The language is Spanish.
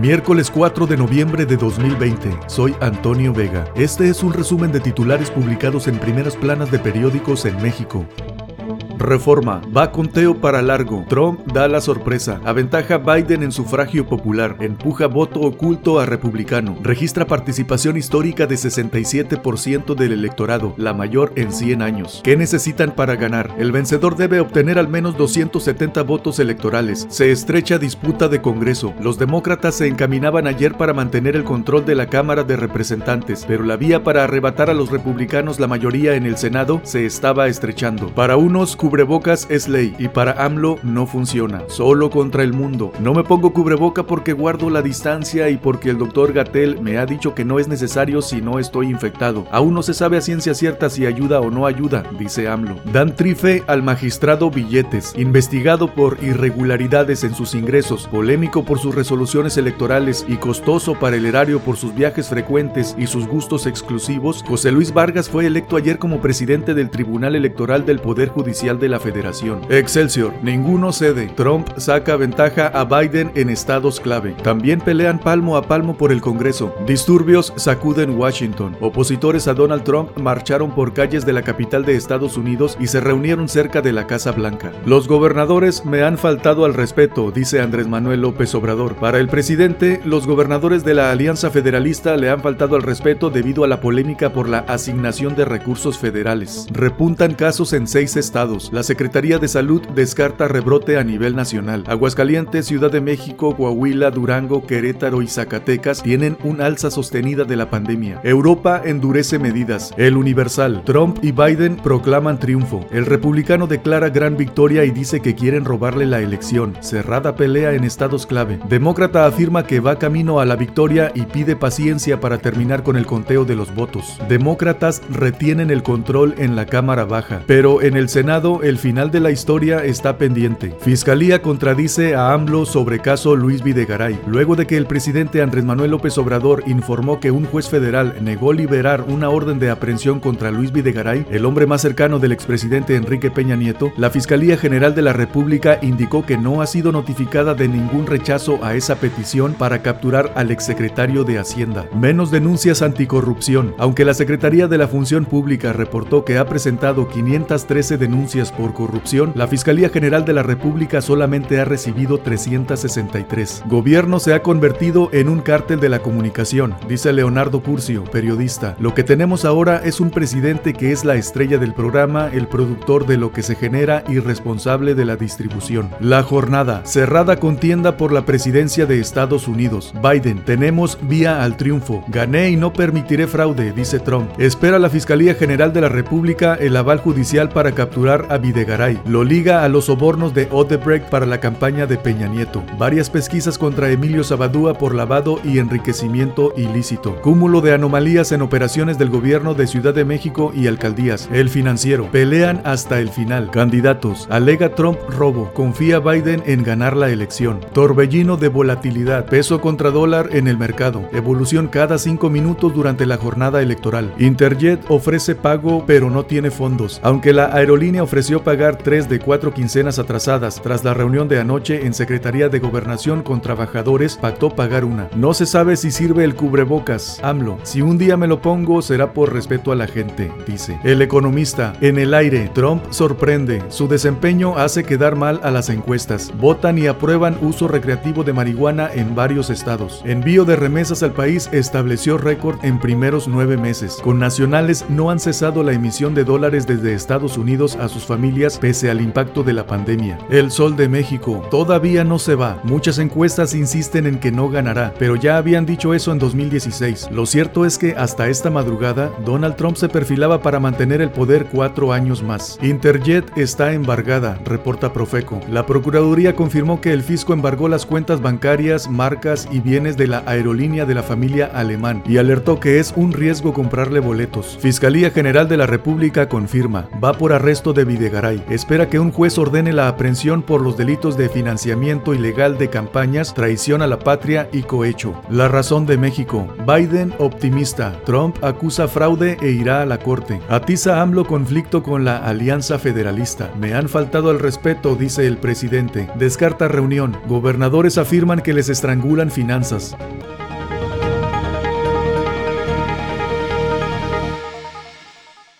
Miércoles 4 de noviembre de 2020. Soy Antonio Vega. Este es un resumen de titulares publicados en primeras planas de periódicos en México. Reforma. Va conteo para largo. Trump da la sorpresa. Aventaja Biden en sufragio popular. Empuja voto oculto a republicano. Registra participación histórica de 67% del electorado, la mayor en 100 años. ¿Qué necesitan para ganar? El vencedor debe obtener al menos 270 votos electorales. Se estrecha disputa de Congreso. Los demócratas se encaminaban ayer para mantener el control de la Cámara de Representantes, pero la vía para arrebatar a los republicanos la mayoría en el Senado se estaba estrechando. Para unos, cubrebocas es ley y para AMLO no funciona, solo contra el mundo. No me pongo cubreboca porque guardo la distancia y porque el doctor Gatel me ha dicho que no es necesario si no estoy infectado. Aún no se sabe a ciencia cierta si ayuda o no ayuda, dice AMLO. Dan trife al magistrado Billetes, investigado por irregularidades en sus ingresos, polémico por sus resoluciones electorales y costoso para el erario por sus viajes frecuentes y sus gustos exclusivos, José Luis Vargas fue electo ayer como presidente del Tribunal Electoral del Poder Judicial de la Federación. Excelsior, ninguno cede. Trump saca ventaja a Biden en estados clave. También pelean palmo a palmo por el Congreso. Disturbios sacuden Washington. Opositores a Donald Trump marcharon por calles de la capital de Estados Unidos y se reunieron cerca de la Casa Blanca. Los gobernadores me han faltado al respeto, dice Andrés Manuel López Obrador. Para el presidente, los gobernadores de la Alianza Federalista le han faltado al respeto debido a la polémica por la asignación de recursos federales. Repuntan casos en seis estados. La Secretaría de Salud descarta rebrote a nivel nacional. Aguascalientes, Ciudad de México, Coahuila, Durango, Querétaro y Zacatecas tienen un alza sostenida de la pandemia. Europa endurece medidas. El Universal, Trump y Biden proclaman triunfo. El republicano declara gran victoria y dice que quieren robarle la elección. Cerrada pelea en estados clave. Demócrata afirma que va camino a la victoria y pide paciencia para terminar con el conteo de los votos. Demócratas retienen el control en la Cámara Baja, pero en el Senado el final de la historia está pendiente. Fiscalía contradice a AMLO sobre caso Luis Videgaray. Luego de que el presidente Andrés Manuel López Obrador informó que un juez federal negó liberar una orden de aprehensión contra Luis Videgaray, el hombre más cercano del expresidente Enrique Peña Nieto, la Fiscalía General de la República indicó que no ha sido notificada de ningún rechazo a esa petición para capturar al exsecretario de Hacienda. Menos denuncias anticorrupción. Aunque la Secretaría de la Función Pública reportó que ha presentado 513 denuncias por corrupción, la Fiscalía General de la República solamente ha recibido 363. Gobierno se ha convertido en un cártel de la comunicación, dice Leonardo Curcio, periodista. Lo que tenemos ahora es un presidente que es la estrella del programa, el productor de lo que se genera y responsable de la distribución. La jornada, cerrada contienda por la presidencia de Estados Unidos. Biden, tenemos vía al triunfo. Gané y no permitiré fraude, dice Trump. Espera la Fiscalía General de la República el aval judicial para capturar a Videgaray. Lo liga a los sobornos de Odebrecht para la campaña de Peña Nieto. Varias pesquisas contra Emilio Sabadúa por lavado y enriquecimiento ilícito. Cúmulo de anomalías en operaciones del gobierno de Ciudad de México y alcaldías. El financiero. Pelean hasta el final. Candidatos. Alega Trump robo. Confía Biden en ganar la elección. Torbellino de volatilidad. Peso contra dólar en el mercado. Evolución cada cinco minutos durante la jornada electoral. Interjet ofrece pago pero no tiene fondos. Aunque la aerolínea ofreció pagar tres de cuatro quincenas atrasadas tras la reunión de anoche en Secretaría de Gobernación con trabajadores, pactó pagar una. No se sabe si sirve el cubrebocas. AMLO. Si un día me lo pongo será por respeto a la gente, dice. El economista. En el aire. Trump sorprende. Su desempeño hace quedar mal a las encuestas. Votan y aprueban uso recreativo de marihuana en varios estados. Envío de remesas al país estableció récord en primeros nueve meses. Con nacionales no han cesado la emisión de dólares desde Estados Unidos a sus familias pese al impacto de la pandemia. El Sol de México todavía no se va. Muchas encuestas insisten en que no ganará, pero ya habían dicho eso en 2016. Lo cierto es que hasta esta madrugada, Donald Trump se perfilaba para mantener el poder cuatro años más. Interjet está embargada, reporta Profeco. La Procuraduría confirmó que el fisco embargó las cuentas bancarias, marcas y bienes de la aerolínea de la familia alemán y alertó que es un riesgo comprarle boletos. Fiscalía General de la República confirma, va por arresto de Videgaray. Espera que un juez ordene la aprehensión por los delitos de financiamiento ilegal de campañas, traición a la patria y cohecho. La razón de México. Biden optimista. Trump acusa fraude e irá a la corte. Atiza AMLO conflicto con la Alianza Federalista. Me han faltado al respeto, dice el presidente. Descarta reunión. Gobernadores afirman que les estrangulan finanzas.